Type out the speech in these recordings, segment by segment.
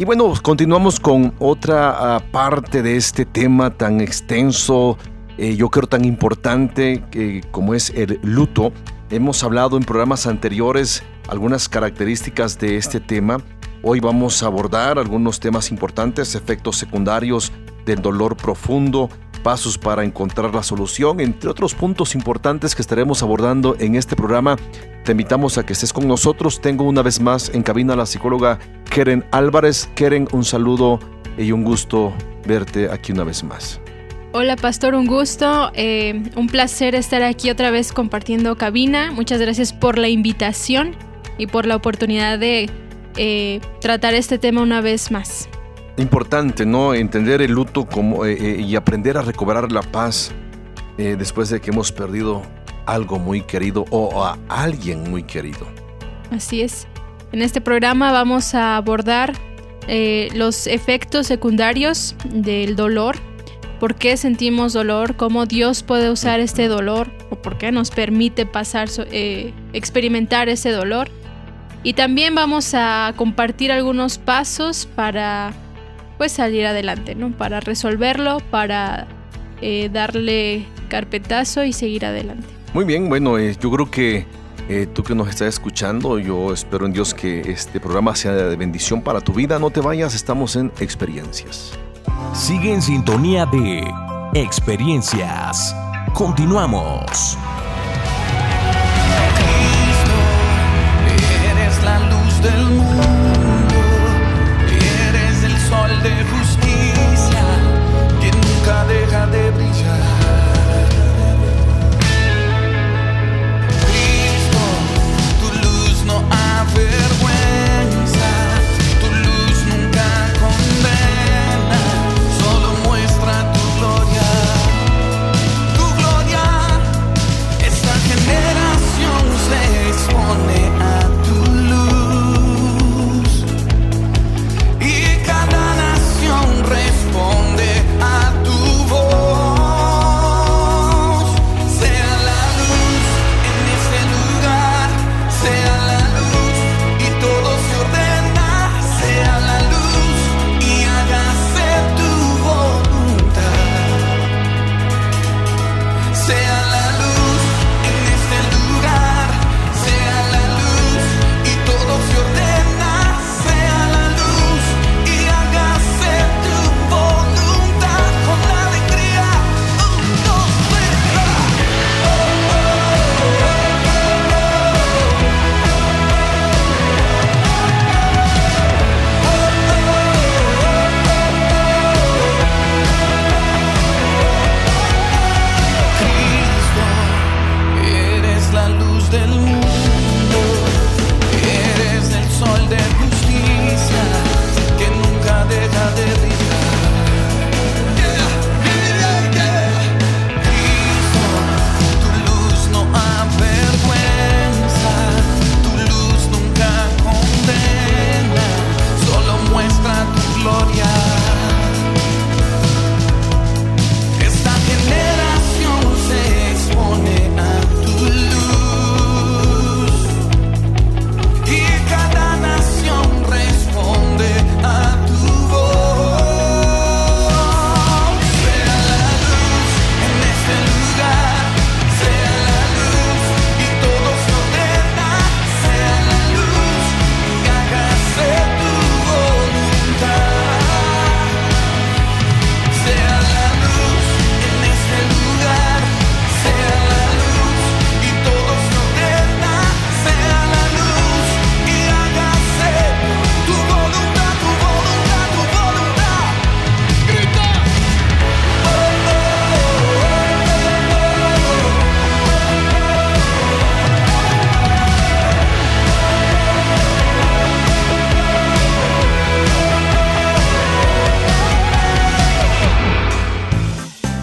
Y bueno, continuamos con otra ah, parte de este tema tan extenso, eh, yo creo tan importante que, como es el luto. Hemos hablado en programas anteriores algunas características de este tema. Hoy vamos a abordar algunos temas importantes, efectos secundarios del dolor profundo, pasos para encontrar la solución, entre otros puntos importantes que estaremos abordando en este programa. Te invitamos a que estés con nosotros. Tengo una vez más en cabina a la psicóloga Keren Álvarez. Keren, un saludo y un gusto verte aquí una vez más. Hola Pastor, un gusto, eh, un placer estar aquí otra vez compartiendo cabina. Muchas gracias por la invitación y por la oportunidad de eh, tratar este tema una vez más. Importante, ¿no? Entender el luto como, eh, y aprender a recobrar la paz después de que hemos perdido algo muy querido o a alguien muy querido. Así es. En este programa vamos a abordar los efectos secundarios del dolor por qué sentimos dolor, cómo Dios puede usar este dolor o por qué nos permite pasar, eh, experimentar ese dolor. Y también vamos a compartir algunos pasos para pues salir adelante, ¿no? Para resolverlo, para eh, darle carpetazo y seguir adelante. Muy bien, bueno, eh, yo creo que tú que nos estás escuchando, yo espero en Dios que este programa sea de bendición para tu vida. No te vayas, estamos en experiencias. Sigue en sintonía de experiencias. Continuamos. eres la luz del mundo,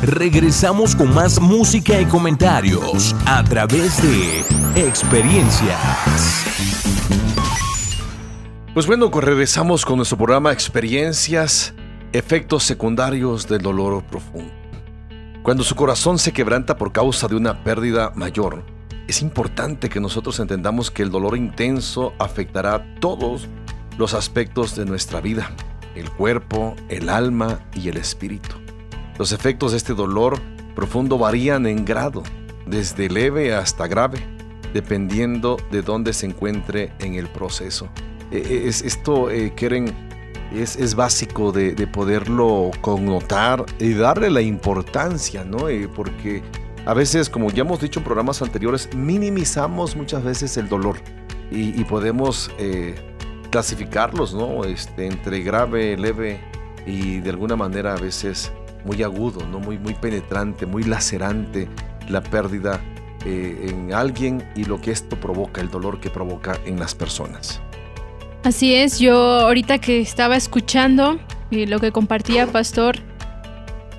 Regresamos con más música y comentarios a través de experiencias. Pues bueno, regresamos con nuestro programa Experiencias, efectos secundarios del dolor profundo. Cuando su corazón se quebranta por causa de una pérdida mayor, es importante que nosotros entendamos que el dolor intenso afectará todos los aspectos de nuestra vida, el cuerpo, el alma y el espíritu. Los efectos de este dolor profundo varían en grado, desde leve hasta grave, dependiendo de dónde se encuentre en el proceso. E, e, es, esto, eh, Keren, es, básico de, poderlo connotar y darle la importancia, ¿no? Eh, porque a veces, como ya hemos dicho en programas anteriores, minimizamos muchas veces el dolor y, podemos eh, clasificarlos, ¿no? Este, entre grave, leve y de alguna manera a veces muy agudo, ¿no? Muy, muy penetrante, muy lacerante la pérdida eh, en alguien y lo que esto provoca, el dolor que provoca en las personas. Así es, yo ahorita que estaba escuchando eh, lo que compartía Pastor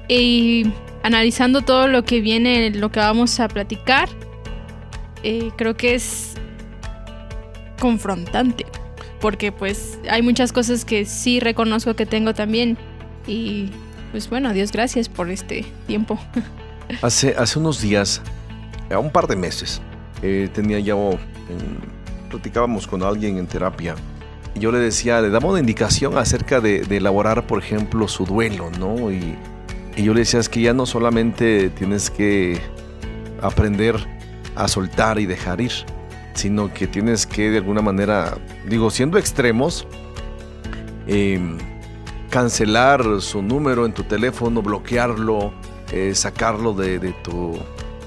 y analizando todo lo que viene, lo que vamos a platicar, eh, creo que es confrontante, porque pues hay muchas cosas que sí reconozco que tengo también y pues bueno, Dios gracias por este tiempo. Hace, hace unos días, a un par de meses, eh, tenía ya, platicábamos con alguien en terapia yo le decía, le damos una indicación acerca de, elaborar, por ejemplo, su duelo, ¿no? Y, y yo le decía, es que ya no solamente tienes que aprender a soltar y dejar ir, sino que tienes que de alguna manera, digo, siendo extremos, em, cancelar su número en tu teléfono, bloquearlo, eh, sacarlo de, tu,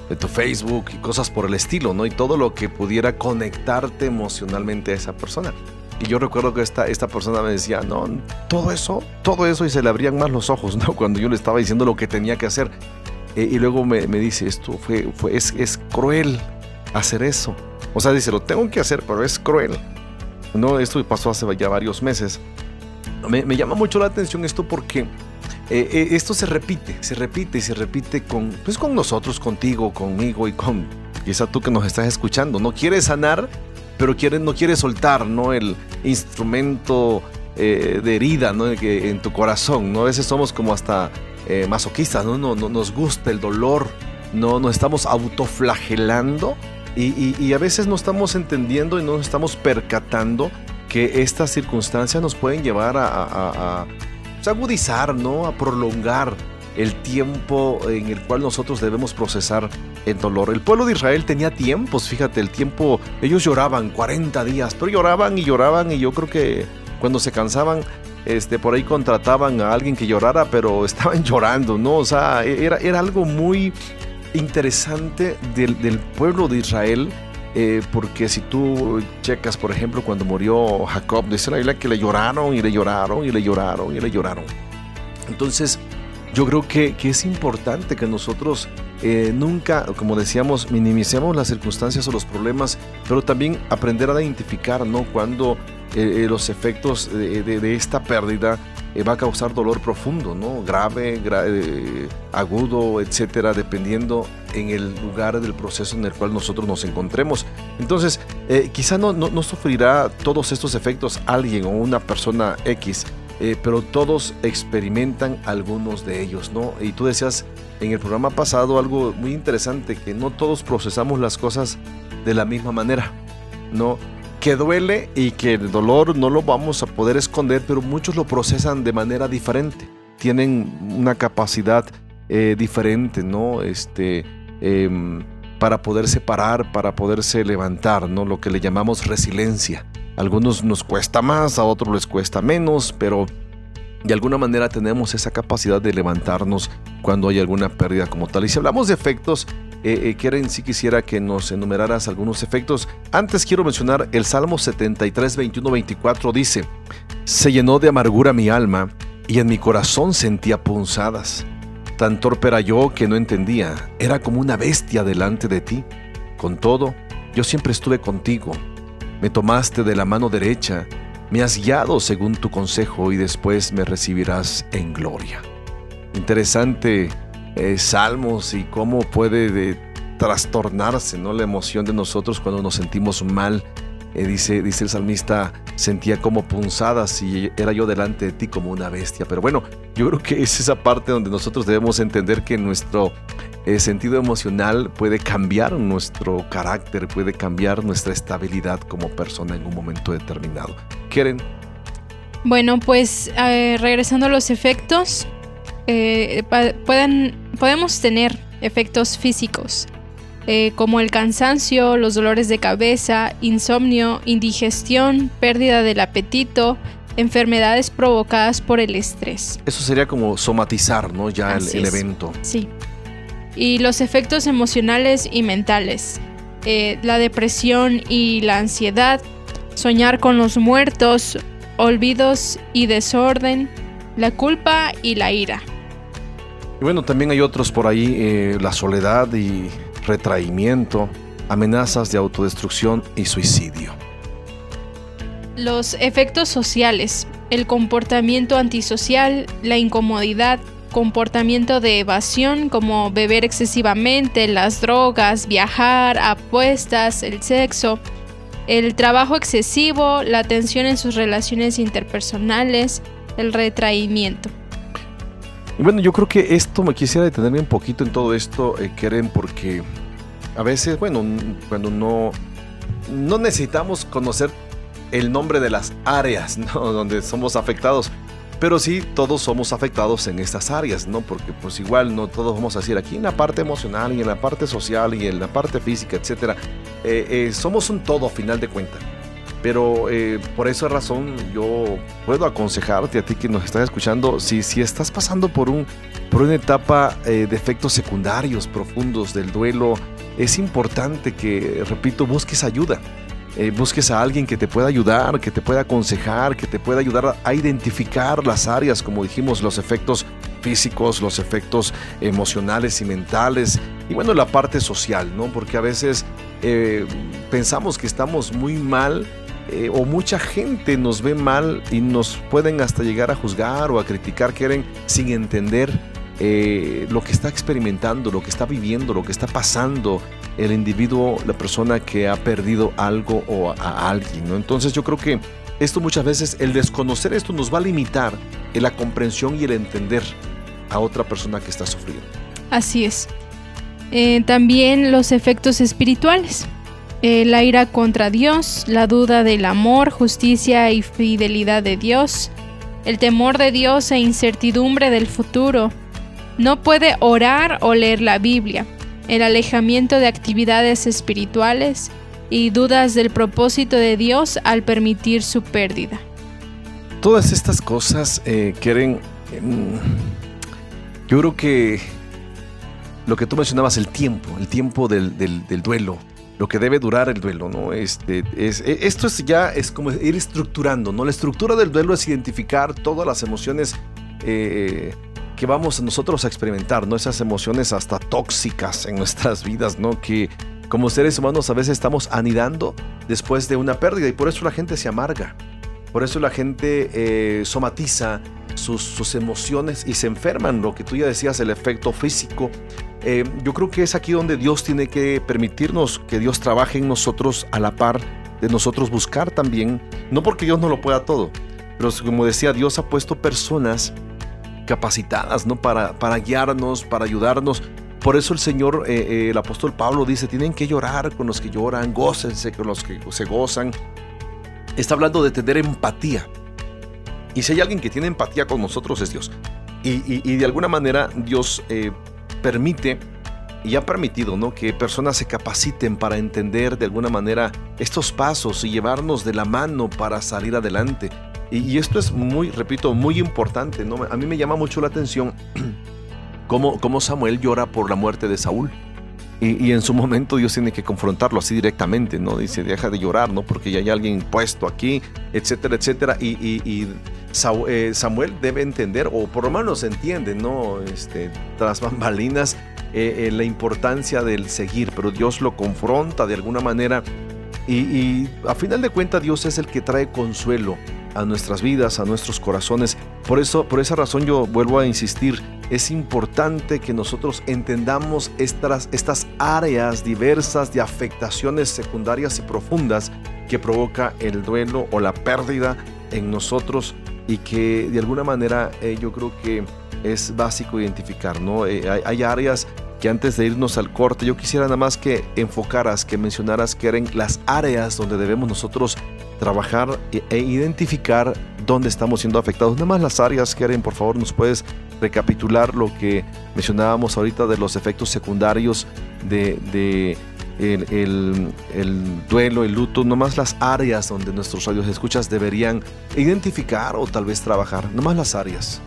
de tu Facebook y cosas por el estilo, ¿no? Y todo lo que pudiera conectarte emocionalmente a esa persona. Y yo recuerdo que esta, esta persona me decía, no, todo eso, todo eso y se le abrían más los ojos, ¿no? Cuando yo le estaba diciendo lo que tenía que hacer. Eh, y luego me, me, dice, esto fue, fue es, es cruel hacer eso. O sea, dice, lo tengo que hacer, pero es cruel. No, esto pasó hace ya varios meses. Me, llama mucho la atención esto porque eh, eh, esto se repite, se repite y se repite con, pues con nosotros, contigo, conmigo y con quizá tú que nos estás escuchando. No quieres sanar, pero quiere, no quieres soltar, ¿no? El instrumento eh, de herida, ¿no? En tu corazón, ¿no? A veces somos como hasta masoquistas, ¿no? No, ¿no? Nos gusta el dolor, no nos estamos autoflagelando y, a veces no estamos entendiendo y no nos estamos percatando que estas circunstancias nos pueden llevar a, pues, agudizar, ¿no? A prolongar el tiempo en el cual nosotros debemos procesar el dolor. El pueblo de Israel tenía tiempos, fíjate, el tiempo, ellos lloraban 40 días, pero lloraban y lloraban y yo creo que cuando se cansaban, este, por ahí contrataban a alguien que llorara, pero estaban llorando, ¿no? O sea, era, era algo muy interesante del, pueblo de Israel. Eh, porque si tú checas, por ejemplo, cuando murió Jacob, dice la Biblia que le lloraron y le lloraron y le lloraron y le lloraron. Entonces, yo creo que, es importante que nosotros eh, nunca, como decíamos, minimicemos las circunstancias o los problemas, pero también aprender a identificar, ¿no? Cuando eh, los efectos de, esta pérdida eh, va a causar dolor profundo, ¿no? Grave, eh, agudo, etcétera, dependiendo en el lugar del proceso en el cual nosotros nos encontremos. Entonces, eh, quizá no, no, sufrirá todos estos efectos alguien o una persona X, pero todos experimentan algunos de ellos, ¿no? Y tú decías en el programa pasado algo muy interesante, que no todos procesamos las cosas de la misma manera, ¿no? Que duele y que el dolor no lo vamos a poder esconder, pero muchos lo procesan de manera diferente. Tienen una capacidad eh, diferente, ¿no? Este, em, para poder separar, para poderse levantar, ¿no? Lo que le llamamos resiliencia. A algunos nos cuesta más, a otros les cuesta menos, pero de alguna manera tenemos esa capacidad de levantarnos cuando hay alguna pérdida como tal. Y si hablamos de efectos, eh, eh si quisiera que nos enumeraras algunos efectos. Antes quiero mencionar el Salmo 73, 21, 24 dice, Se llenó de amargura mi alma y en mi corazón sentía punzadas. Tan torpe era yo que no entendía, era como una bestia delante de ti. Con todo, yo siempre estuve contigo. Me tomaste de la mano derecha, me has guiado según tu consejo y después me recibirás en gloria. Interesante eh, salmos y cómo puede de, trastornarse ¿no? la emoción de nosotros cuando nos sentimos mal. Eh, dice, dice el salmista, sentía como punzadas y era yo delante de ti como una bestia. Pero bueno, yo creo que es esa parte donde nosotros debemos entender que nuestro eh, sentido emocional puede cambiar nuestro carácter, puede cambiar nuestra estabilidad como persona en un momento determinado. ¿Quieren? Bueno, pues eh, regresando a los efectos, pueden, podemos tener efectos físicos. Eh, como el cansancio, los dolores de cabeza, insomnio, indigestión, pérdida del apetito, enfermedades provocadas por el estrés. Eso sería como somatizar, ¿no? Ya el, evento. Sí. Y los efectos emocionales y mentales. Eh, la depresión y la ansiedad, soñar con los muertos, olvidos y desorden, la culpa y la ira. Y bueno, también hay otros por ahí, eh, la soledad y retraimiento, amenazas de autodestrucción y suicidio. Los efectos sociales, el comportamiento antisocial, la incomodidad, comportamiento de evasión como beber excesivamente, las drogas, viajar, apuestas, el sexo, el trabajo excesivo, la tensión en sus relaciones interpersonales, el retraimiento. Bueno, yo creo que esto me quisiera detenerme un poquito en todo esto, eh, Keren, porque a veces, bueno, cuando no, no necesitamos conocer el nombre de las áreas donde somos afectados, pero sí todos somos afectados en estas áreas, ¿no? Porque pues igual no todos vamos a decir aquí en la parte emocional y en la parte social y en la parte física, etcétera. Eh, eh, somos un todo a final de cuentas. Pero eh, por esa razón yo puedo aconsejarte a ti que nos estás escuchando, si, si estás pasando por, un, por una etapa de efectos secundarios profundos del duelo, es importante que, repito, busques ayuda. Eh, busques a alguien que te pueda ayudar, que te pueda aconsejar, que te pueda ayudar a identificar las áreas, como dijimos, los efectos físicos, los efectos emocionales y mentales, y bueno, la parte social, ¿no? Porque a veces eh, pensamos que estamos muy mal eh, o mucha gente nos ve mal y nos pueden hasta llegar a juzgar o a criticar, quieren sin entender eh, lo que está experimentando, lo que está viviendo, lo que está pasando el individuo, la persona que ha perdido algo o a, alguien. ¿no? Entonces yo creo que esto muchas veces, el desconocer esto nos va a limitar en la comprensión y el entender a otra persona que está sufriendo. Así es. Eh, también los efectos espirituales. Eh, la ira contra Dios, la duda del amor, justicia y fidelidad de Dios, el temor de Dios e incertidumbre del futuro, no puede orar o leer la Biblia, el alejamiento de actividades espirituales y dudas del propósito de Dios al permitir su pérdida. Todas estas cosas eh, quieren... Em, yo creo que lo que tú mencionabas, el tiempo, el tiempo del, duelo, lo que debe durar el duelo, ¿no? Este, es, e, esto es ya es como ir estructurando, ¿no? La estructura del duelo es identificar todas las emociones eh, que vamos nosotros a experimentar, ¿no? Esas emociones hasta tóxicas en nuestras vidas, ¿no? Que como seres humanos a veces estamos anidando después de una pérdida y por eso la gente se amarga. Por eso la gente eh, somatiza sus, emociones y se enferman, lo que tú ya decías, el efecto físico. Eh, yo creo que es aquí donde Dios tiene que permitirnos que Dios trabaje en nosotros a la par de nosotros buscar también, no porque Dios no lo pueda todo, pero como decía, Dios ha puesto personas capacitadas, ¿no? Para, para guiarnos, para ayudarnos. Por eso el Señor, eh, eh, el apóstol Pablo dice, tienen que llorar con los que lloran, gócense con los que se gozan. Está hablando de tener empatía. Y si hay alguien que tiene empatía con nosotros es Dios. Y, de alguna manera Dios eh, permite y ha permitido ¿no? que personas se capaciten para entender de alguna manera estos pasos y llevarnos de la mano para salir adelante. Y, esto es muy, repito, muy importante. ¿no? A mí me llama mucho la atención cómo, cómo Samuel llora por la muerte de Saúl. Y, en su momento Dios tiene que confrontarlo así directamente, ¿no? Dice, deja de llorar, ¿no? Porque ya hay alguien puesto aquí, etcétera, etcétera. Y, eh, Samuel debe entender, o por lo menos entiende, ¿no? Este, tras bambalinas, eh, eh, la importancia del seguir, pero Dios lo confronta de alguna manera. Y, a final de cuentas Dios es el que trae consuelo a nuestras vidas, a nuestros corazones, Por eso, por esa razón yo vuelvo a insistir, es importante que nosotros entendamos estas, áreas diversas de afectaciones secundarias y profundas que provoca el duelo o la pérdida en nosotros y que de alguna manera eh, yo creo que es básico identificar, ¿no? Eh, hay, áreas que antes de irnos al corte yo quisiera nada más que enfocaras, que mencionaras que eran las áreas donde debemos nosotros trabajar e, e identificar dónde estamos siendo afectados. Nada más las áreas, Keren, por favor, nos puedes recapitular lo que mencionábamos ahorita de los efectos secundarios de, el, duelo, el luto, nomás las áreas donde nuestros radios escuchas deberían identificar o tal vez trabajar, nomás las áreas.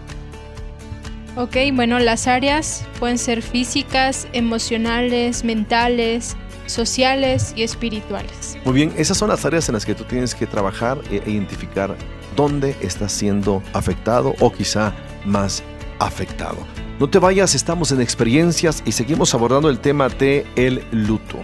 Ok, bueno, las áreas pueden ser físicas, emocionales, mentales, sociales y espirituales. Muy bien, esas son las áreas en las que tú tienes que trabajar e identificar dónde estás siendo afectado o quizá más afectado. No te vayas, estamos en experiencias y seguimos abordando el tema de el luto.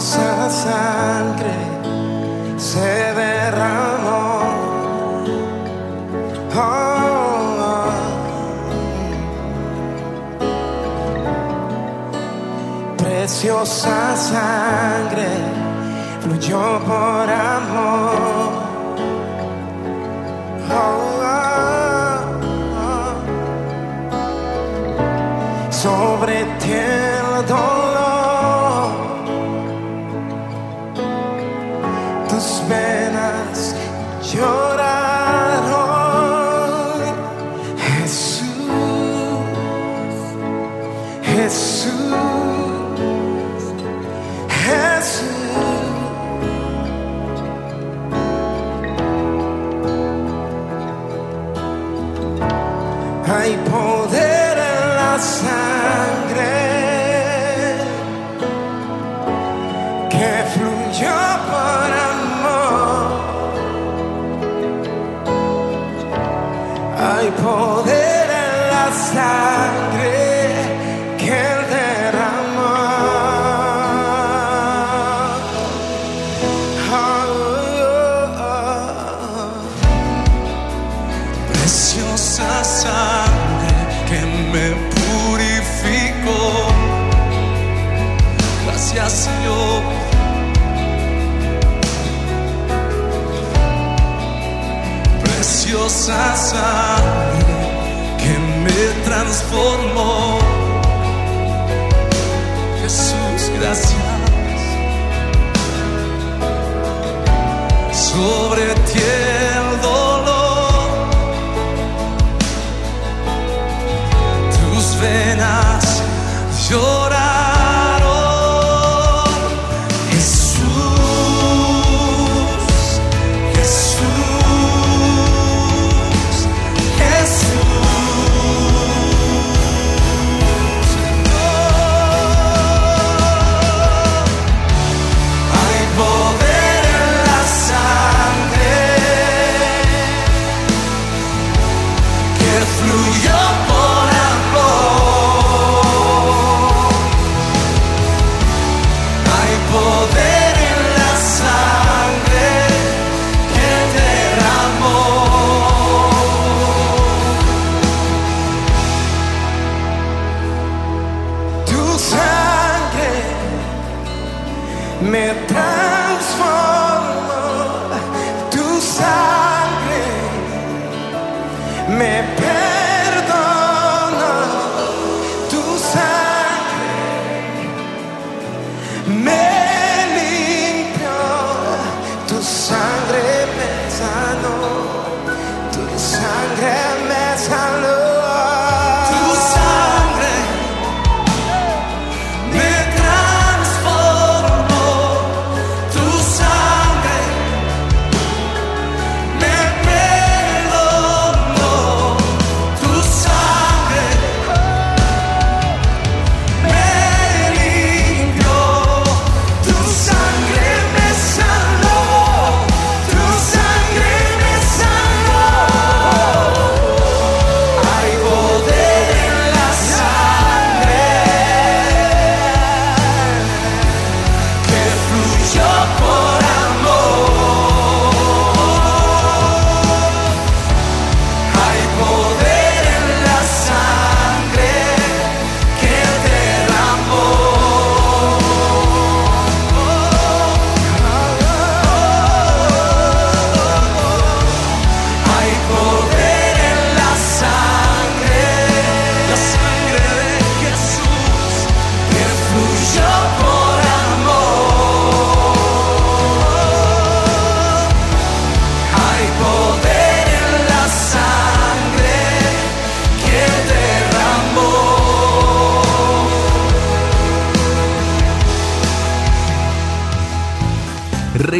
preciosa sangre se derramó. Oh, oh. Preciosa sangre fluyó por amor. nació. Preciosa sangre que me transformó. Jesús, gracias.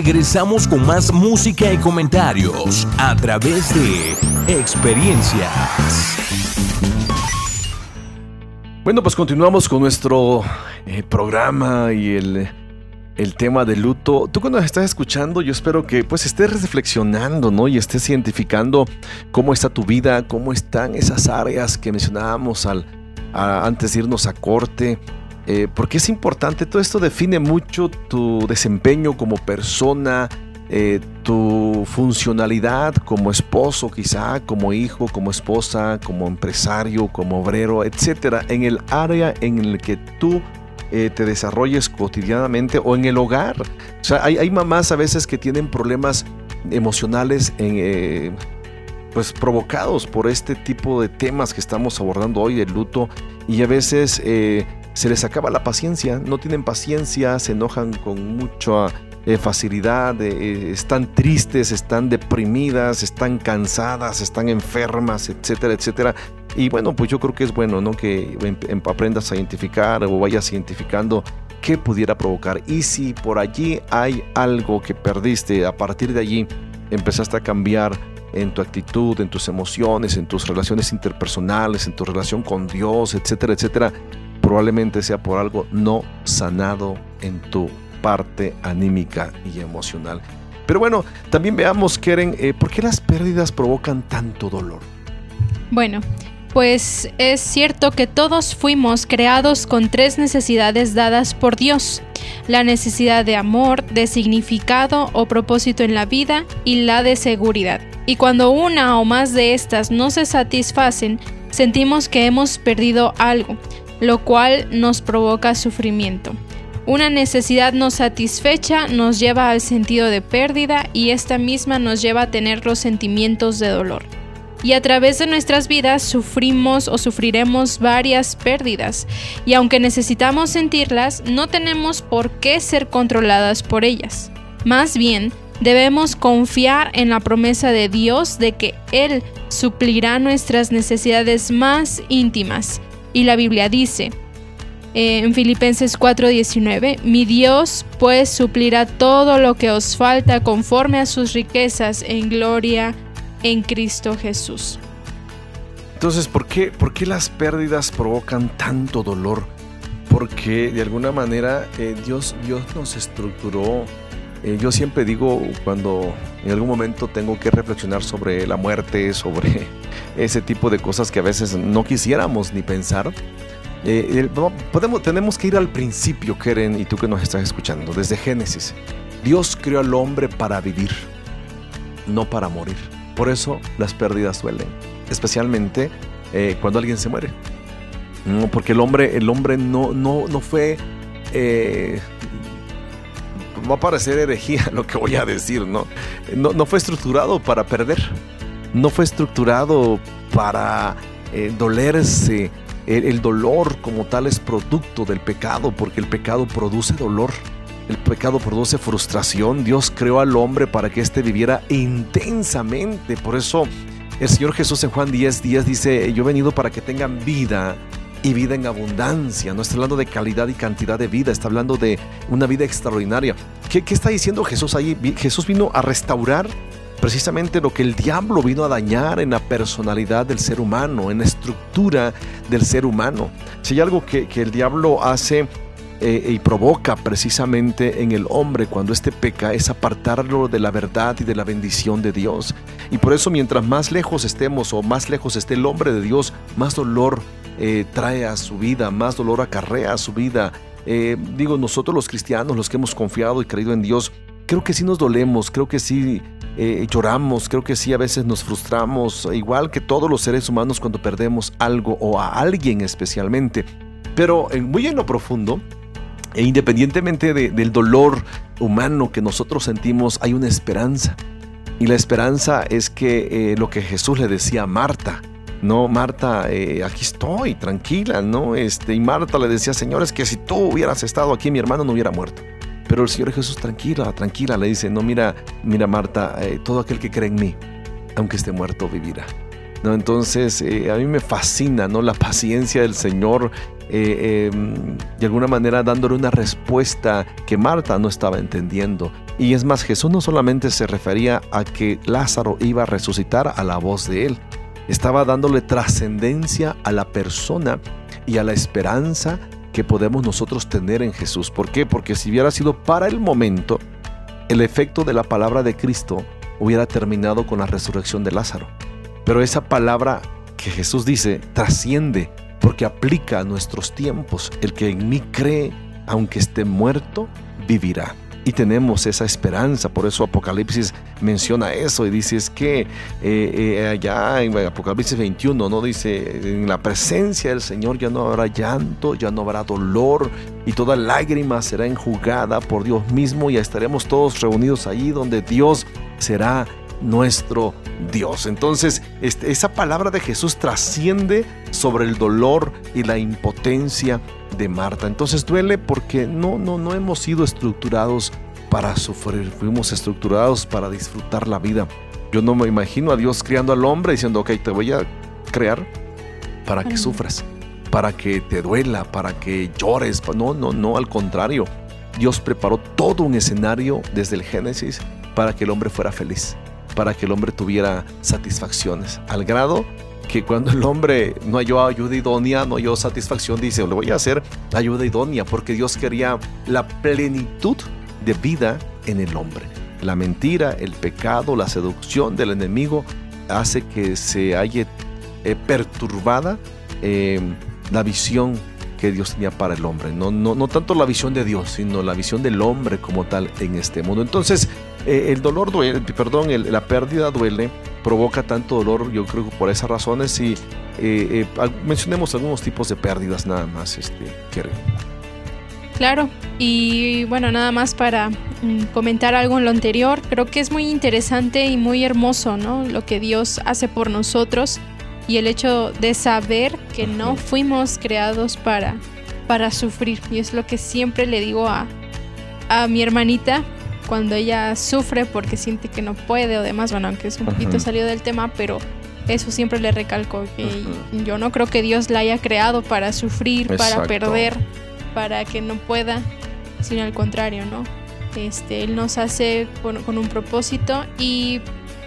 Regresamos con más música y comentarios a través de experiencias. Bueno, pues continuamos con nuestro eh, programa y el, el tema del luto. Tú cuando estás escuchando, yo espero que pues estés reflexionando, ¿no? Y estés identificando cómo está tu vida, cómo están esas áreas que mencionábamos al, antes de irnos a corte. Eh, porque es importante, todo esto define mucho tu desempeño como persona, eh, tu funcionalidad como esposo quizá, como hijo, como esposa, como empresario, como obrero, etcétera, en el área en el que tú eh, te desarrolles cotidianamente o en el hogar. O sea, hay, mamás a veces que tienen problemas emocionales pues provocados por este tipo de temas que estamos abordando hoy, el luto, y a veces se les acaba la paciencia, no tienen paciencia, se enojan con mucha eh, facilidad, eh, están tristes, están deprimidas, están cansadas, están enfermas, etcétera, etcétera. Y bueno, pues yo creo que es bueno, ¿no? Que em, em, aprendas a identificar o vayas identificando qué pudiera provocar. Y si por allí hay algo que perdiste, a partir de allí empezaste a cambiar en tu actitud, en tus emociones, en tus relaciones interpersonales, en tu relación con Dios, etcétera, etcétera, probablemente sea por algo no sanado en tu parte anímica y emocional. Pero bueno, también veamos, Keren, eh, ¿por qué las pérdidas provocan tanto dolor? Bueno, pues es cierto que todos fuimos creados con tres necesidades dadas por Dios. La necesidad de amor, de significado o propósito en la vida y la de seguridad. Y cuando una o más de estas no se satisfacen, sentimos que hemos perdido algo, lo cual nos provoca sufrimiento. Una necesidad no satisfecha nos lleva al sentido de pérdida y esta misma nos lleva a tener los sentimientos de dolor. Y a través de nuestras vidas sufrimos o sufriremos varias pérdidas, y aunque necesitamos sentirlas, no tenemos por qué ser controladas por ellas. Más bien, debemos confiar en la promesa de Dios de que Él suplirá nuestras necesidades más íntimas. Y la Biblia dice, eh, en Filipenses 4:19, mi Dios pues suplirá todo lo que os falta conforme a sus riquezas en gloria en Cristo Jesús. Entonces, ¿por qué, por qué las pérdidas provocan tanto dolor? Porque de alguna manera eh, Dios, Dios nos estructuró. Eh, yo siempre digo cuando en algún momento tengo que reflexionar sobre la muerte, sobre ese tipo de cosas que a veces no quisiéramos ni pensar, eh, tenemos que ir al principio, Keren, y tú que nos estás escuchando, desde Génesis. Dios creó al hombre para vivir, no para morir. Por eso las pérdidas duelen, especialmente eh, cuando alguien se muere. porque el hombre, el hombre no, no, no fue... va a parecer herejía lo que voy a decir, ¿no? No, fue estructurado para perder. No fue estructurado para dolerse, el, dolor como tal es producto del pecado, porque el pecado produce dolor. El pecado produce frustración. Dios creó al hombre para que éste viviera intensamente. Por eso el Señor Jesús en Juan 10, 10 dice, yo he venido para que tengan vida y vida en abundancia. No está hablando de calidad y cantidad de vida, está hablando de una vida extraordinaria. ¿Qué, qué está diciendo Jesús ahí? Jesús vino a restaurar precisamente lo que el diablo vino a dañar en la personalidad del ser humano, en la estructura del ser humano. Si hay algo que, el diablo hace eh, y provoca precisamente en el hombre cuando éste peca es apartarlo de la verdad y de la bendición de Dios. Y por eso mientras más lejos estemos o más lejos esté el hombre de Dios, más dolor eh, trae a su vida, más dolor acarrea a su vida. Eh, digo, nosotros los cristianos, los que hemos confiado y creído en Dios, creo que sí nos dolemos, creo que sí eh, lloramos, creo que sí a veces nos frustramos, igual que todos los seres humanos cuando perdemos algo o a alguien especialmente. Pero muy en lo profundo, e independientemente del dolor humano que nosotros sentimos, hay una esperanza. Y la esperanza es que lo que Jesús le decía a Marta, no, Marta, eh, aquí estoy, tranquila, ¿no? Este, y Marta le decía, señores, que si tú hubieras estado aquí, mi hermano no hubiera muerto. Pero el Señor Jesús, tranquila, tranquila, le dice, no, mira, mira Marta, eh, todo aquel que cree en mí, aunque esté muerto, vivirá. ¿no? Entonces, eh, a mí me fascina, ¿no? La paciencia del Señor, em, de alguna manera dándole una respuesta que Marta no estaba entendiendo. Y es más, Jesús no solamente se refería a que Lázaro iba a resucitar a la voz de él, estaba dándole trascendencia a la persona y a la esperanza que podemos nosotros tener en Jesús. ¿Por qué? Porque si hubiera sido para el momento, el efecto de la palabra de Cristo hubiera terminado con la resurrección de Lázaro. Pero esa palabra que Jesús dice trasciende porque aplica a nuestros tiempos. El que en mí cree, aunque esté muerto, vivirá. Y tenemos esa esperanza, por eso Apocalipsis menciona eso y dice es que eh, eh, allá en Apocalipsis 21, ¿no? Dice, en la presencia del Señor ya no habrá llanto, ya no habrá dolor y toda lágrima será enjugada por Dios mismo y estaremos todos reunidos ahí donde Dios será nuestro Dios. Entonces, este, esa palabra de Jesús trasciende sobre el dolor y la impotencia de Marta. Entonces duele porque no, no, no hemos sido estructurados para sufrir, fuimos estructurados para disfrutar la vida. Yo no me imagino a Dios criando al hombre diciendo, ok, te voy a crear para que sufras, para que te duela, para que llores. No, no, no, al contrario. Dios preparó todo un escenario desde el Génesis para que el hombre fuera feliz para que el hombre tuviera satisfacciones, al grado que cuando el hombre no halló ayuda idónea, no halló satisfacción, dice, le voy a hacer ayuda idónea, porque Dios quería la plenitud de vida en el hombre. La mentira, el pecado, la seducción del enemigo hace que se halle eh, perturbada eh, la visión que Dios tenía para el hombre. No, no, no tanto la visión de Dios, sino la visión del hombre como tal en este mundo. Entonces, eh, el dolor duele, perdón, la pérdida duele, provoca tanto dolor, yo creo que por esas razones y eh, eh, mencionemos algunos tipos de pérdidas nada más, este, Claro, y bueno, nada más para mm, comentar algo en lo anterior, creo que es muy interesante y muy hermoso, ¿no? Lo que Dios hace por nosotros y el hecho de saber que no fuimos creados para, para sufrir. Y es lo que siempre le digo a, a mi hermanita, cuando ella sufre porque siente que no puede o demás, bueno, aunque es un poquito salido del tema, pero eso siempre le recalco, que yo no creo que Dios la haya creado para sufrir, para perder, para que no pueda, sino al contrario, ¿no? Este, él nos hace con, con un propósito y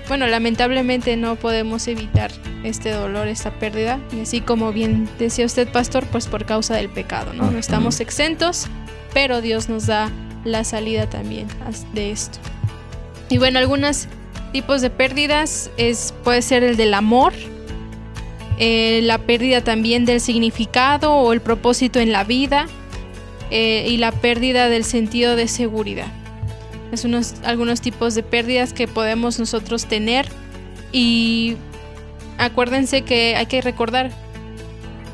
bueno, lamentablemente no podemos evitar este dolor, esta pérdida. Y así como bien decía usted, pastor, pues por causa del pecado, ¿no? No estamos exentos, pero Dios nos da la salida también de esto. Y bueno, algunos tipos de pérdidas es, puede ser el del amor, eh, la pérdida también del significado o el propósito en la vida eh, y la pérdida del sentido de seguridad. Es unos, algunos tipos de pérdidas que podemos nosotros tener y acuérdense que hay que recordar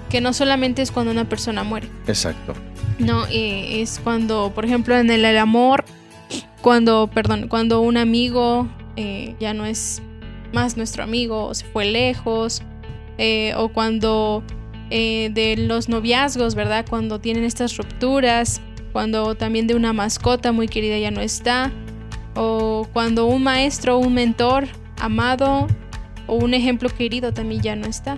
que no solamente es cuando una persona muere. Exacto. No, eh, es cuando, por ejemplo, en el, amor, cuando, perdón, cuando un amigo eh, ya no es más nuestro amigo, o se fue lejos, eh, o cuando de los noviazgos, ¿verdad? Cuando tienen estas rupturas, cuando también de una mascota muy querida ya no está, o cuando un maestro, un mentor amado o un ejemplo querido también ya no está.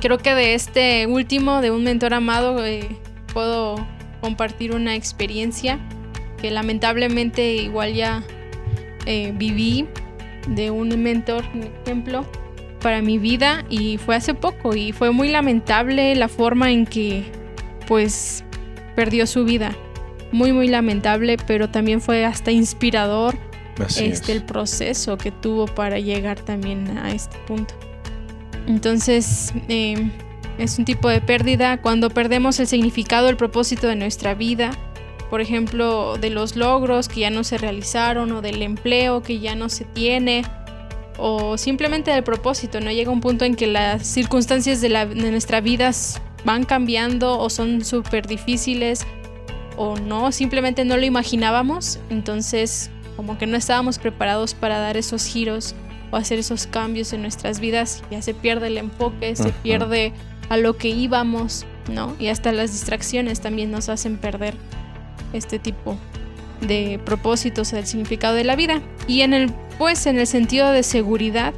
Creo que de este último, de un mentor amado, eh, puedo compartir una experiencia que lamentablemente igual ya eh, viví de un mentor, un ejemplo para mi vida y fue hace poco y fue muy lamentable la forma en que pues perdió su vida. Muy muy lamentable, pero también fue hasta inspirador este el proceso que tuvo para llegar también a este punto. Entonces, em, es un tipo de pérdida. Cuando perdemos el significado, el propósito de nuestra vida, por ejemplo, de los logros que ya no se realizaron o del empleo que ya no se tiene o simplemente del propósito, ¿no? Llega un punto en que las circunstancias de, de nuestra vida van cambiando o son súper difíciles o no, simplemente no lo imaginábamos, entonces como que no estábamos preparados para dar esos giros o hacer esos cambios en nuestras vidas, ya se pierde el enfoque, se pierde a lo que íbamos, ¿no? Y hasta las distracciones también nos hacen perder este tipo de propósitos, el significado de la vida. Y en el Después, en el sentido de seguridad,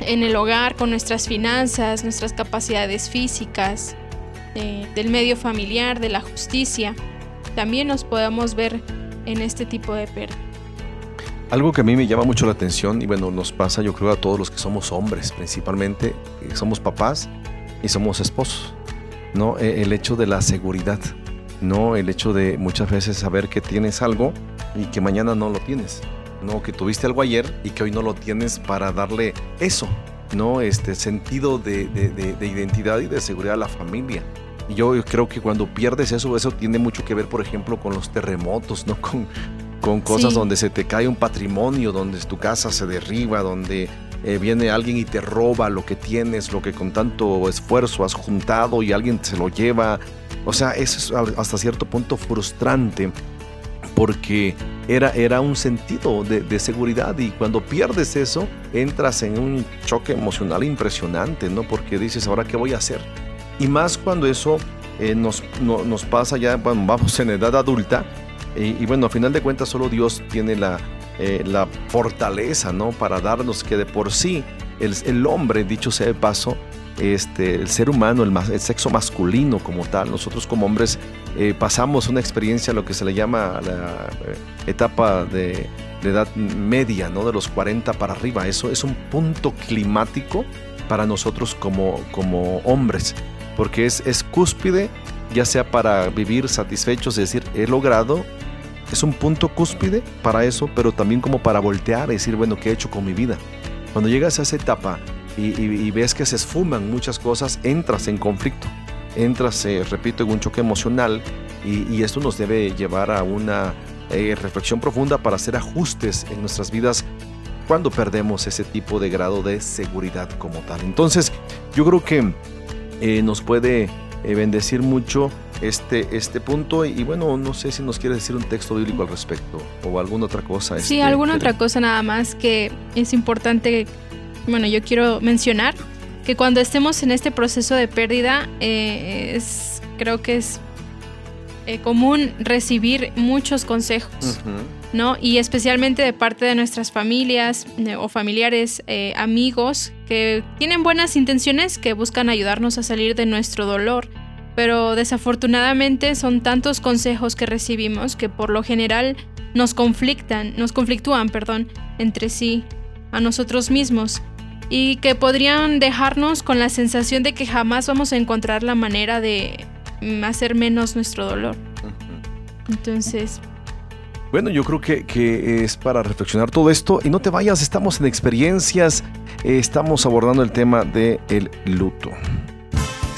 en el hogar, con nuestras finanzas, nuestras capacidades físicas, eh, del medio familiar, de la justicia, también nos podemos ver en este tipo de pérdida. Algo que a mí me llama mucho la atención y bueno, nos pasa yo creo a todos los que somos hombres principalmente, somos papás y somos esposos, ¿no? E, el hecho de la seguridad, ¿no? El hecho de muchas veces saber que tienes algo y que mañana no lo tienes, ¿no? Que tuviste algo ayer y que hoy no lo tienes para darle eso, ¿no? Este sentido de, de identidad y de seguridad a la familia. Yo creo que cuando pierdes eso, eso tiene mucho que ver, por ejemplo, con los terremotos, ¿no? Con, con cosas donde se te cae un patrimonio, donde tu casa se derriba, donde eh, viene alguien y te roba lo que tienes, lo que con tanto esfuerzo has juntado y alguien se lo lleva. O sea, eso es hasta cierto punto frustrante porque era, era un sentido de, seguridad y cuando pierdes eso entras en un choque emocional impresionante, ¿no? Porque dices, ¿ahora qué voy a hacer? Y más cuando eso eh, nos, nos pasa ya, vamos en edad adulta, y, bueno, a final de cuentas solo Dios tiene la, eh, la fortaleza, ¿no? Para darnos que de por sí el, el hombre, dicho sea de paso, este, el ser humano, el, el, sexo masculino como tal, nosotros como hombres eh, pasamos una experiencia, lo que se le llama la eh, etapa de, de, edad media, ¿no? De los 40 para arriba. Eso es un punto climático para nosotros como, como hombres, porque es, es cúspide, ya sea para vivir satisfechos, es decir, he logrado es un punto cúspide para eso, pero también como para voltear y decir, bueno, ¿qué he hecho con mi vida? Cuando llegas a esa etapa y, ves que se esfuman muchas cosas, entras en conflicto, entras, eh, repito, en un choque emocional y, esto nos debe llevar a una eh, reflexión profunda para hacer ajustes en nuestras vidas cuando perdemos ese tipo de grado de seguridad como tal. Entonces, yo creo que eh, nos puede bendecir mucho este, este punto. Y, bueno, no sé si nos quiere decir un texto bíblico al respecto o alguna otra cosa. Sí, este, alguna otra cosa nada más que es importante. Bueno, yo quiero mencionar que cuando estemos en este proceso de pérdida, eh, es, creo que es eh, común recibir muchos consejos. ¿no? Y especialmente de parte de nuestras familias eh, o familiares, amigos que tienen buenas intenciones, que buscan ayudarnos a salir de nuestro dolor pero desafortunadamente son tantos consejos que recibimos que por lo general nos conflictan, nos conflictúan, perdón, entre sí, a nosotros mismos, y que podrían dejarnos con la sensación de que jamás vamos a encontrar la manera de mm, hacer menos nuestro dolor. Entonces... Bueno, yo creo que, es para reflexionar todo esto y no te vayas, estamos en experiencias, eh, estamos abordando el tema del el luto.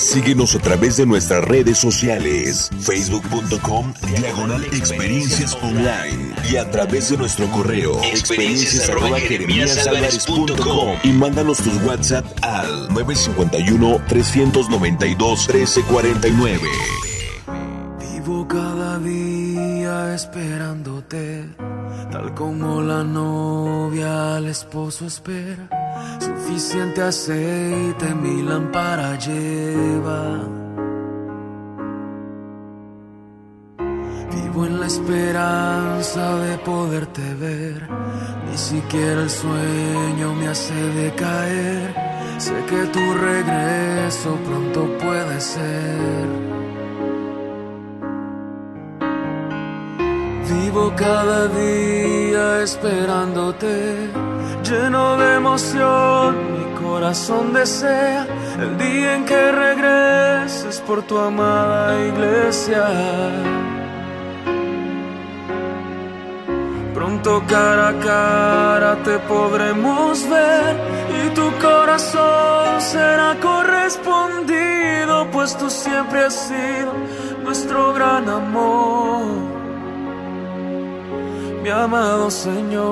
Síguenos a través de nuestras redes sociales, facebook.com, diagonal experiencias online y a través de nuestro correo experiencias y mándanos tus WhatsApp al 951 392 1349. Vivo cada día esperándote, tal como la novia al esposo espera Suficiente aceite mi lámpara lleva. Vivo en la esperanza de poderte ver. Ni siquiera el sueño me hace decaer. Sé que tu regreso pronto puede ser. Vivo cada día esperándote lleno de emoción, mi corazón desea el día en que regreses por tu amada iglesia. Pronto cara a cara te podremos ver y tu corazón será correspondido, pues tú siempre has sido nuestro gran amor, mi amado Señor.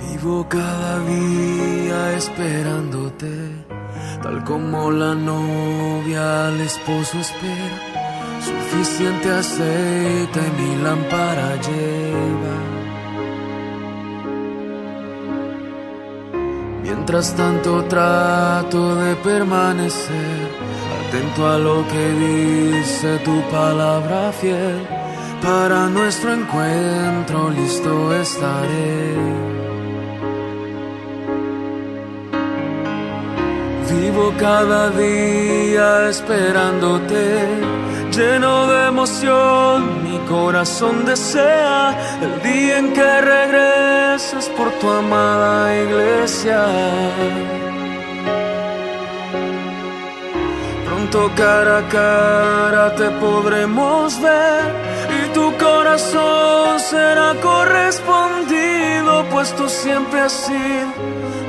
Vivo cada día esperándote, tal como la novia al esposo espera. Suficiente aceite mi lámpara lleva. Mientras tanto trato de permanecer atento a lo que dice tu palabra fiel para nuestro encuentro listo estaré. Vivo cada día esperándote, lleno de emoción, mi corazón desea el día en que regreses por tu amada iglesia. Pronto cara a cara te podremos ver tu corazón será correspondido, pues tú siempre has sido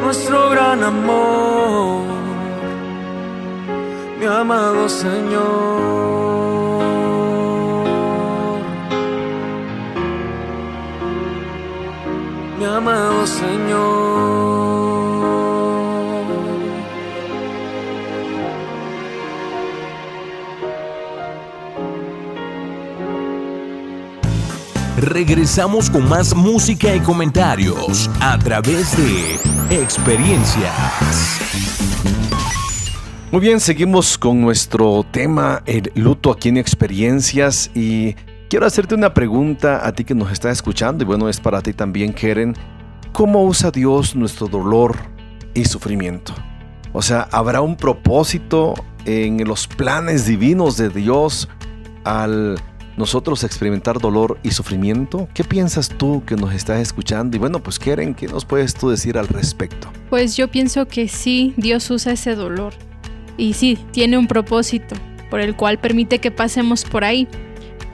nuestro gran amor, mi amado Señor. Mi amado Señor. Regresamos con más música y comentarios a través de experiencias. Muy bien, seguimos con nuestro tema, el luto aquí en experiencias y quiero hacerte una pregunta a ti que nos está escuchando y bueno, es para ti también, Keren. ¿Cómo usa Dios nuestro dolor y sufrimiento? O sea, ¿habrá un propósito en los planes divinos de Dios al nosotros experimentar dolor y sufrimiento? ¿Qué piensas tú que nos estás escuchando? Y bueno, pues Keren, ¿qué nos puedes tú decir al respecto? Pues yo pienso que sí, Dios usa ese dolor. Y sí, tiene un propósito por el cual permite que pasemos por ahí.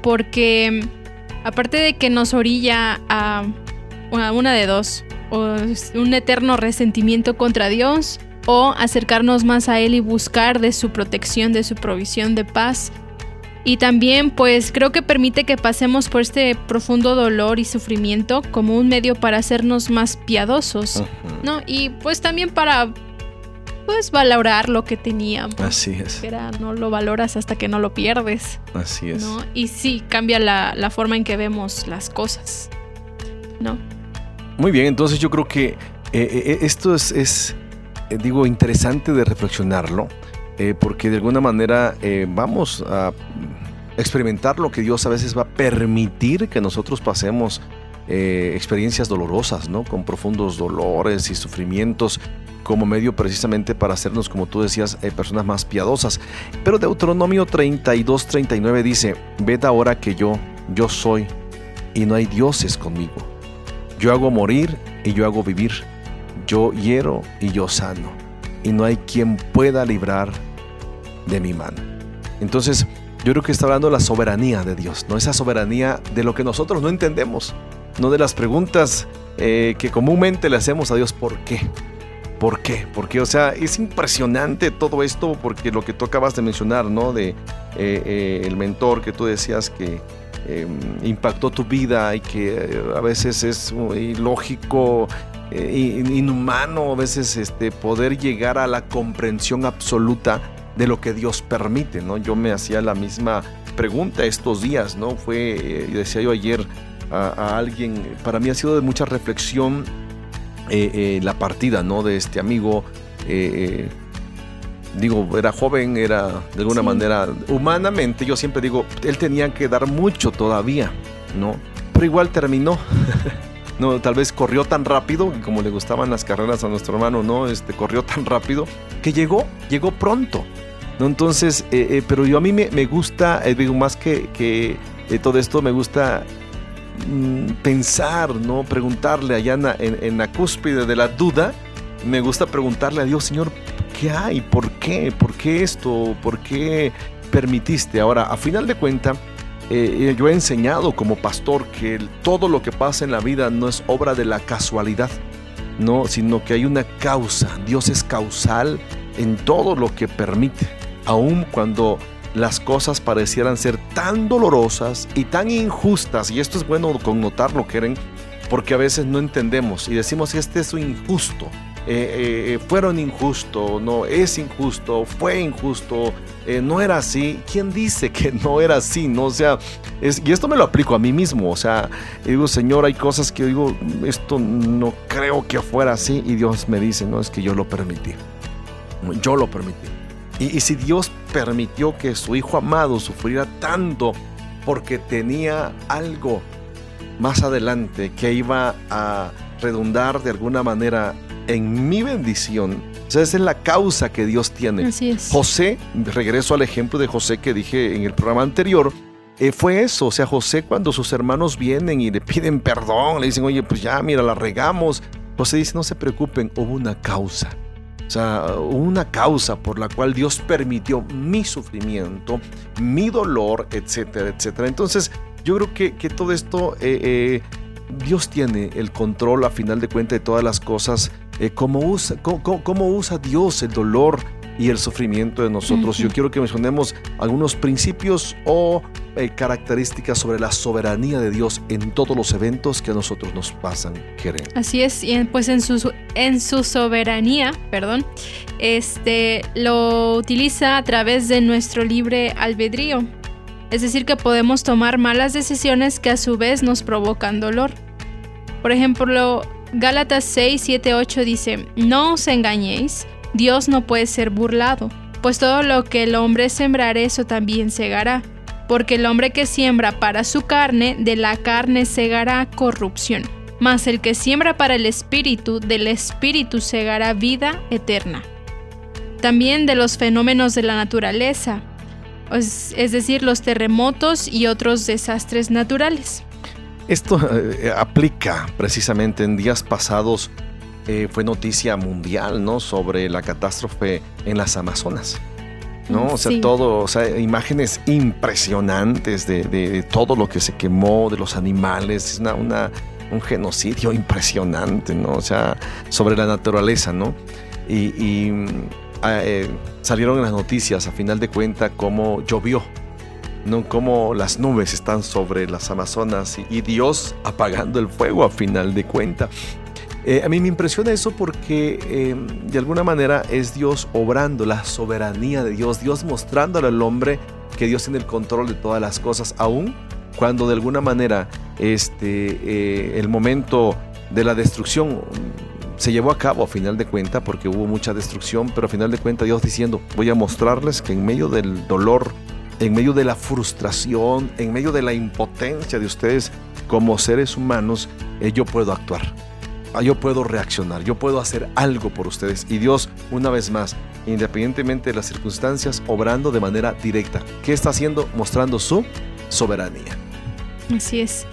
Porque aparte de que nos orilla a una de dos, o un eterno resentimiento contra Dios, o acercarnos más a Él y buscar de su protección, de su provisión de paz, y también pues creo que permite que pasemos por este profundo dolor y sufrimiento como un medio para hacernos más piadosos, ¿no? Y pues también para pues valorar lo que teníamos. Así es. Era, no lo valoras hasta que no lo pierdes. Así es. ¿no? Y sí, cambia la, forma en que vemos las cosas, ¿no? Muy bien, entonces yo creo que eh, eh, esto es, es eh, digo, interesante de reflexionarlo. porque de alguna manera vamos a experimentar lo que Dios a veces va a permitir que nosotros pasemos eh, experiencias dolorosas, ¿no? Con profundos dolores y sufrimientos como medio precisamente para hacernos, como tú decías, eh, personas más piadosas. Pero Deuteronomio 32, 39 dice, ved ahora que yo, yo soy, y no hay dioses conmigo. Yo hago morir y yo hago vivir. Yo hiero y yo sano. Y no hay quien pueda librar de mi mano. Entonces, yo creo que está hablando de la soberanía de Dios, ¿no? Esa soberanía de lo que nosotros no entendemos, no de las preguntas eh, que comúnmente le hacemos a Dios, ¿por qué? ¿Por qué? Porque, o sea, es impresionante todo esto, porque lo que tú acabas de mencionar, ¿no? De eh, eh, el mentor que tú decías que em, impactó tu vida y que a veces es ilógico, inhumano, a veces este, poder llegar a la comprensión absoluta de lo que Dios permite, ¿no? Yo me hacía la misma pregunta estos días, ¿no? Fue, eh, decía yo ayer a, alguien, para mí ha sido de mucha reflexión eh, eh, la partida, ¿no? De este amigo, digo, era joven, era de alguna manera, humanamente, yo siempre digo, él tenía que dar mucho todavía, ¿no? Pero igual terminó. no, tal vez corrió tan rápido, como le gustaban las carreras a nuestro hermano, ¿no? Este, corrió tan rápido que llegó, llegó pronto. ¿No? Entonces, eh, eh, pero yo a mí me, gusta, eh, digo, más que, que todo esto, me gusta mm, pensar, ¿no? Preguntarle allá en, en, la cúspide de la duda, me gusta preguntarle a Dios, Señor, ¿qué hay? ¿Por qué? ¿Por qué esto? ¿Por qué permitiste? Ahora, a final de cuentas, yo he enseñado como pastor que todo lo que pasa en la vida no es obra de la casualidad, no, sino que hay una causa. Dios es causal en todo lo que permite aun cuando las cosas parecieran ser tan dolorosas y tan injustas, y esto es bueno connotarlo, Keren, porque a veces no entendemos y decimos que este es injusto, eh, eh, eh, fueron injusto, no es injusto, fue injusto, no era así. ¿Quién dice que no era así? No, o sea, y esto me lo aplico a mí mismo, o sea, digo, Señor, hay cosas que digo, esto no creo que fuera así, y Dios me dice, no, es que yo lo permití, yo lo permití. Y, si Dios permitió que su Hijo amado sufriera tanto porque tenía algo más adelante que iba a redundar de alguna manera en mi bendición. O sea, esa es la causa que Dios tiene. Así es. José, regreso al ejemplo de José que dije en el programa anterior, eh, fue eso. O sea, José cuando sus hermanos vienen y le piden perdón, le dicen, oye, pues ya, mira, la regamos. José dice, no se preocupen, hubo una causa. O sea, una causa por la cual Dios permitió mi sufrimiento, mi dolor, etcétera, etcétera. Entonces, yo creo que, que todo esto, eh, eh, Dios tiene el control a final de cuentas de todas las cosas. Eh, cómo, usa, cómo usa Dios el dolor y el sufrimiento de nosotros. Yo quiero que mencionemos algunos principios o eh, características sobre la soberanía de Dios en todos los eventos que a nosotros nos pasan. Así es, y en- pues en su, en su soberanía, perdón, este lo utiliza a través de nuestro libre albedrío. Es decir, que podemos tomar malas decisiones que a su vez nos provocan dolor. Por ejemplo, Gálatas 6, 7, 8 dice, No os engañéis, Dios no puede ser burlado, pues todo lo que el hombre sembrare eso también segará. Porque el hombre que siembra para su carne, de la carne segará corrupción. Mas el que siembra para el espíritu, del espíritu segará vida eterna. También de los fenómenos de la naturaleza, es, es decir, los terremotos y otros desastres naturales. Esto eh, aplica precisamente en días pasados, eh, fue noticia mundial, ¿no? Sobre la catástrofe en las Amazonas. ¿no? O sea, Sí. todo, o sea, imágenes impresionantes de, de- de todo lo que se quemó, de los animales, es una, una- un genocidio impresionante, ¿no? O sea, sobre la naturaleza, ¿no? Y, y, ah, eh, salieron en las noticias, a final de cuenta, cómo llovió, ¿no? Cómo las nubes están sobre las Amazonas y, y Dios apagando el fuego, a final de cuenta. Eh, a mí me impresiona eso porque eh, de alguna manera es Dios obrando la soberanía de Dios, Dios mostrándole al hombre que Dios tiene el control de todas las cosas, aún cuando de alguna manera este, eh, el momento de la destrucción se llevó a cabo a final de cuenta porque hubo mucha destrucción, pero a final de cuenta Dios diciendo, voy a mostrarles que en medio del dolor, en medio de la frustración, en medio de la impotencia de ustedes como seres humanos, eh, yo puedo actuar. Ah, Yo puedo reaccionar, yo puedo hacer algo por ustedes. Y Dios, una vez más, independientemente de las circunstancias, obrando de manera directa. ¿Qué está haciendo? Mostrando su soberanía. Así es.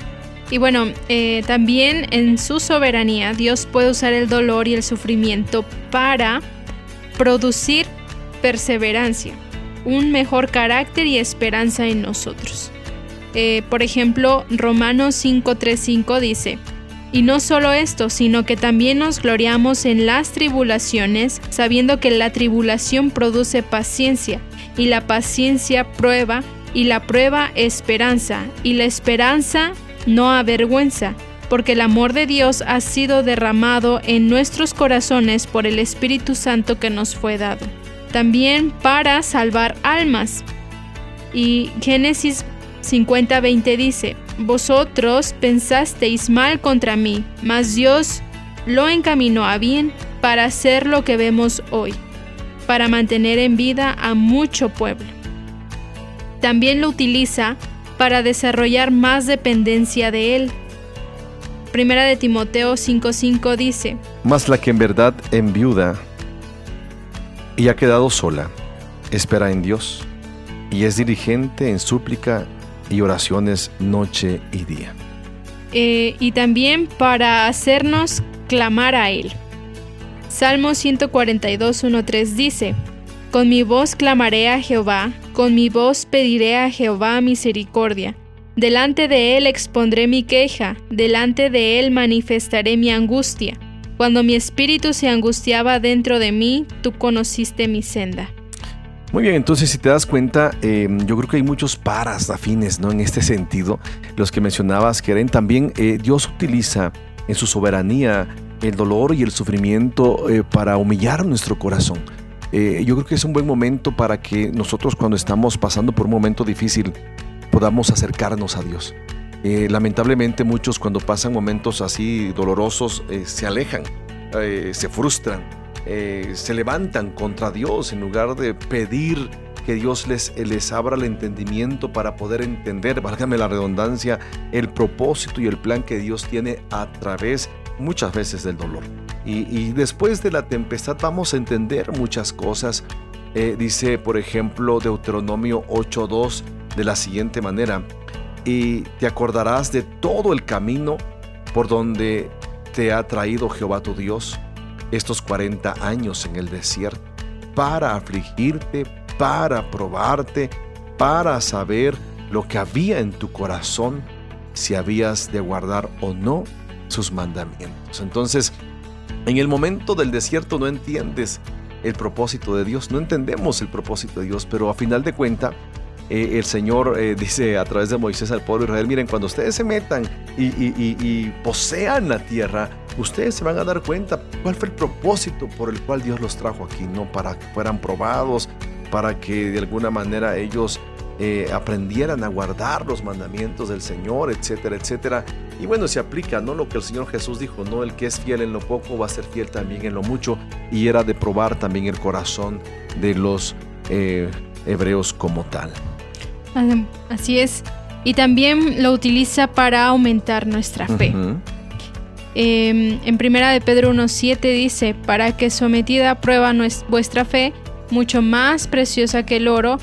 Y bueno, eh, también en su soberanía Dios puede usar el dolor y el sufrimiento para producir perseverancia, un mejor carácter y esperanza en nosotros. Eh, por ejemplo, Romanos 5.3.5 dice, y no solo esto, sino que también nos gloriamos en las tribulaciones, sabiendo que la tribulación produce paciencia, y la paciencia prueba, y la prueba esperanza, y la esperanza no avergüenza, porque el amor de Dios ha sido derramado en nuestros corazones por el Espíritu Santo que nos fue dado. También para salvar almas. Y Génesis 50:20 dice, Vosotros pensasteis mal contra mí, mas Dios lo encaminó a bien para hacer lo que vemos hoy, para mantener en vida a mucho pueblo. También lo utiliza para desarrollar más dependencia de Él. Primera de Timoteo 5:5 dice, Mas la que en verdad enviuda y ha quedado sola, espera en Dios y es diligente en súplica y oraciones noche y día. eh, y también para hacernos clamar a Él. Salmo 142, 1-3 dice, Con mi voz clamaré a Jehová, con mi voz pediré a Jehová misericordia. Delante de Él expondré mi queja, delante de Él manifestaré mi angustia. Cuando mi espíritu se angustiaba dentro de mí, tú conociste mi senda. Muy bien, entonces si te das cuenta, eh, yo creo que hay muchos paras afines ¿no? en este sentido. Los que mencionabas, Keren, también eh, Dios utiliza en su soberanía el dolor y el sufrimiento eh, para humillar nuestro corazón. Eh, yo creo que es un buen momento para que nosotros cuando estamos pasando por un momento difícil podamos acercarnos a Dios. Eh, lamentablemente muchos cuando pasan momentos así dolorosos eh, se alejan, se frustran, eh, se levantan contra Dios en lugar de pedir que Dios les, les abra el entendimiento para poder entender, válgame la redundancia, el propósito y el plan que Dios tiene a través muchas veces del dolor. Y, después de la tempestad vamos a entender muchas cosas. Eh, dice, por ejemplo, Deuteronomio 8.2 de la siguiente manera, y te acordarás de todo el camino por donde te ha traído Jehová tu Dios estos 40 años en el desierto, para afligirte, para probarte, para saber lo que había en tu corazón, si habías de guardar o no sus mandamientos. Entonces, en el momento del desierto no entiendes el propósito de Dios, no entendemos el propósito de Dios, pero a final de cuenta eh, el Señor eh, dice a través de Moisés al pueblo de Israel, miren, cuando ustedes se metan y, posean la tierra, ustedes se van a dar cuenta cuál fue el propósito por el cual Dios los trajo aquí, no para que fueran probados, para que de alguna manera ellos eh, aprendieran a guardar los mandamientos del Señor, etcétera, etcétera. Y bueno, se aplica, ¿no? Lo que el Señor Jesús dijo, ¿no? El que es fiel en lo poco va a ser fiel también en lo mucho. Y era de probar también el corazón de los hebreos como tal. Así es. Y también lo utiliza para aumentar nuestra fe. Em, en primera de Pedro 1.7 dice, para que sometida a prueba vuestra fe, mucho más preciosa que el oro,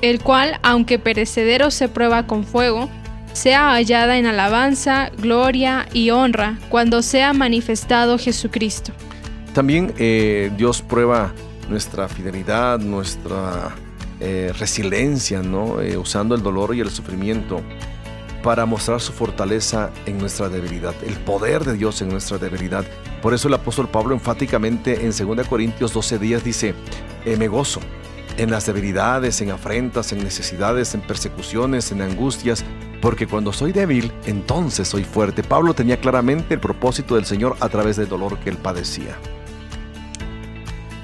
el cual, aunque perecedero se prueba con fuego, sea hallada en alabanza, gloria y honra cuando sea manifestado Jesucristo. También eh, Dios prueba nuestra fidelidad, nuestra eh, resiliencia, ¿no? Eh, usando el dolor y el sufrimiento para mostrar su fortaleza en nuestra debilidad, el poder de Dios en nuestra debilidad. Por eso el apóstol Pablo enfáticamente en 2 Corintios 12 días dice, eh, me gozo en las debilidades, en afrentas, en necesidades, en persecuciones, en angustias, porque cuando soy débil, entonces soy fuerte. Pablo tenía claramente el propósito del Señor a través del dolor que él padecía.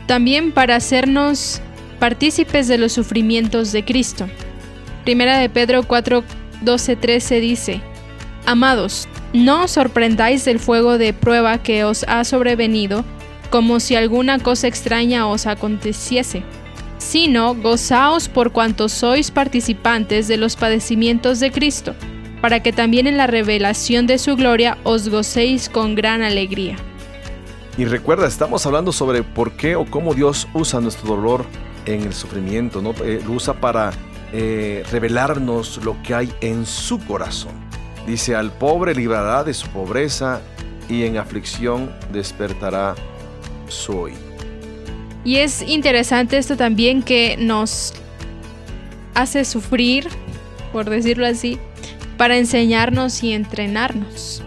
También para hacernos partícipes de los sufrimientos de Cristo. Primera de Pedro 4, 12, 13 dice, Amados, no os sorprendáis del fuego de prueba que os ha sobrevenido, como si alguna cosa extraña os aconteciese, sino gozaos por cuanto sois participantes de los padecimientos de Cristo, para que también en la revelación de su gloria os gocéis con gran alegría. Y recuerda, estamos hablando sobre por qué o cómo Dios usa nuestro dolor en el sufrimiento, ¿no? Eh, lo usa para eh, revelarnos lo que hay en su corazón. Dice, al pobre librará de su pobreza y en aflicción despertará su oído. Y es interesante esto también que nos hace sufrir, por decirlo así, para enseñarnos y entrenarnos.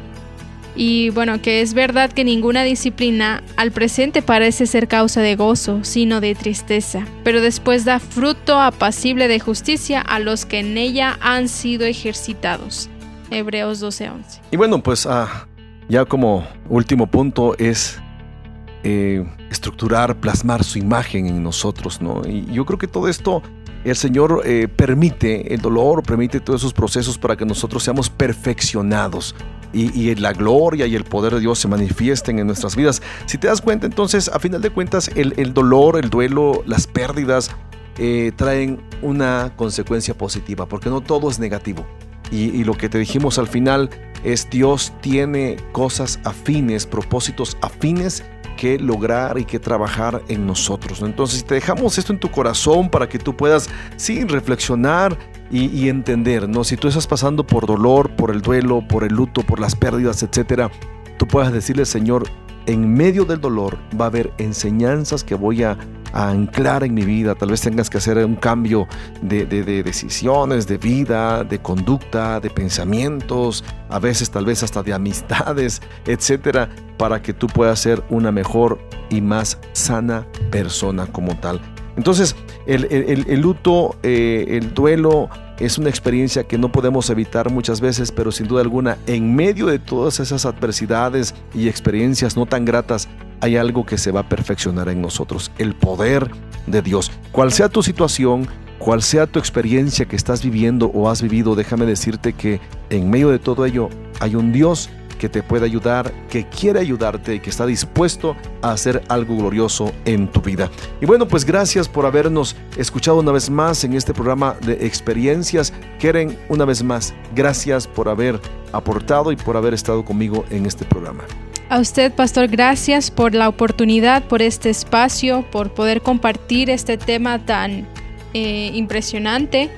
Y bueno, que es verdad que ninguna disciplina al presente parece ser causa de gozo, sino de tristeza, pero después da fruto apacible de justicia a los que en ella han sido ejercitados. Hebreos 12:11. Y bueno, pues ah, ya como último punto es eh, estructurar, plasmar su imagen en nosotros, ¿no? Y yo creo que todo esto el Señor eh, permite el dolor, permite todos esos procesos para que nosotros seamos perfeccionados y, la gloria y el poder de Dios se manifiesten en nuestras vidas. Si te das cuenta, entonces, a final de cuentas, el, dolor, el duelo, las pérdidas eh, traen una consecuencia positiva, porque no todo es negativo. y lo que te dijimos al final es Dios tiene cosas afines, propósitos afines que lograr y que trabajar en nosotros. Entonces, te dejamos esto en tu corazón para que tú puedas, sí, reflexionar y, entender, ¿no? Si tú estás pasando por dolor, por el duelo, por el luto, por las pérdidas, etcétera, tú puedas decirle, Señor, en medio del dolor va a haber enseñanzas que voy a, anclar en mi vida. Tal vez tengas que hacer un cambio de, de, decisiones, de vida, de conducta, de pensamientos, a veces tal vez hasta de amistades, etcétera, para que tú puedas ser una mejor y más sana persona como tal. Entonces, el, luto, eh, el duelo es una experiencia que no podemos evitar muchas veces, pero sin duda alguna, en medio de todas esas adversidades y experiencias no tan gratas, hay algo que se va a perfeccionar en nosotros, el poder de Dios. Cual sea tu situación, cual sea tu experiencia que estás viviendo o has vivido, déjame decirte que en medio de todo ello hay un Dios que te puede ayudar, que quiere ayudarte y que está dispuesto a hacer algo glorioso en tu vida. Y bueno, pues gracias por habernos escuchado una vez más en este programa de experiencias. Quieren una vez más, gracias por haber aportado y por haber estado conmigo en este programa. A usted, pastor, gracias por la oportunidad, por este espacio, por poder compartir este tema tan eh, impresionante,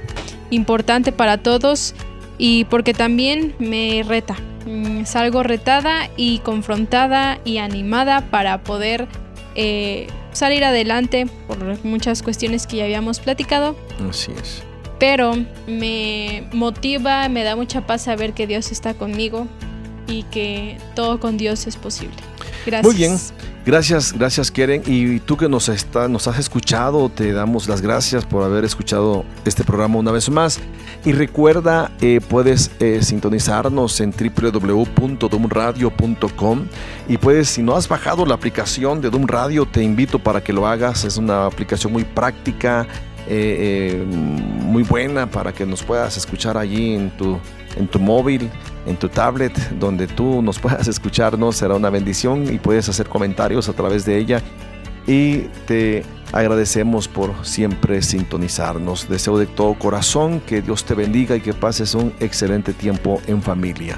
importante para todos y porque también me reta. Mm, salgo retada y confrontada y animada para poder eh, salir adelante por muchas cuestiones que ya habíamos platicado. Así es. Pero me motiva, me da mucha paz saber que Dios está conmigo y que todo con Dios es posible. Muy bien. Gracias, gracias Keren. Y tú que nos, está, nos has escuchado, te damos las gracias por haber escuchado este programa una vez más. Y recuerda, eh, puedes eh, sintonizarnos en www.dumradio.com y puedes, si no has bajado la aplicación de Dum Radio, te invito para que lo hagas. Es una aplicación muy práctica, eh, muy buena para que nos puedas escuchar allí en tu, en tu móvil en tu tablet donde tú nos puedas escucharnos. Será una bendición y puedes hacer comentarios a través de ella. Y te agradecemos por siempre sintonizarnos. Deseo de todo corazón que Dios te bendiga y que pases un excelente tiempo en familia.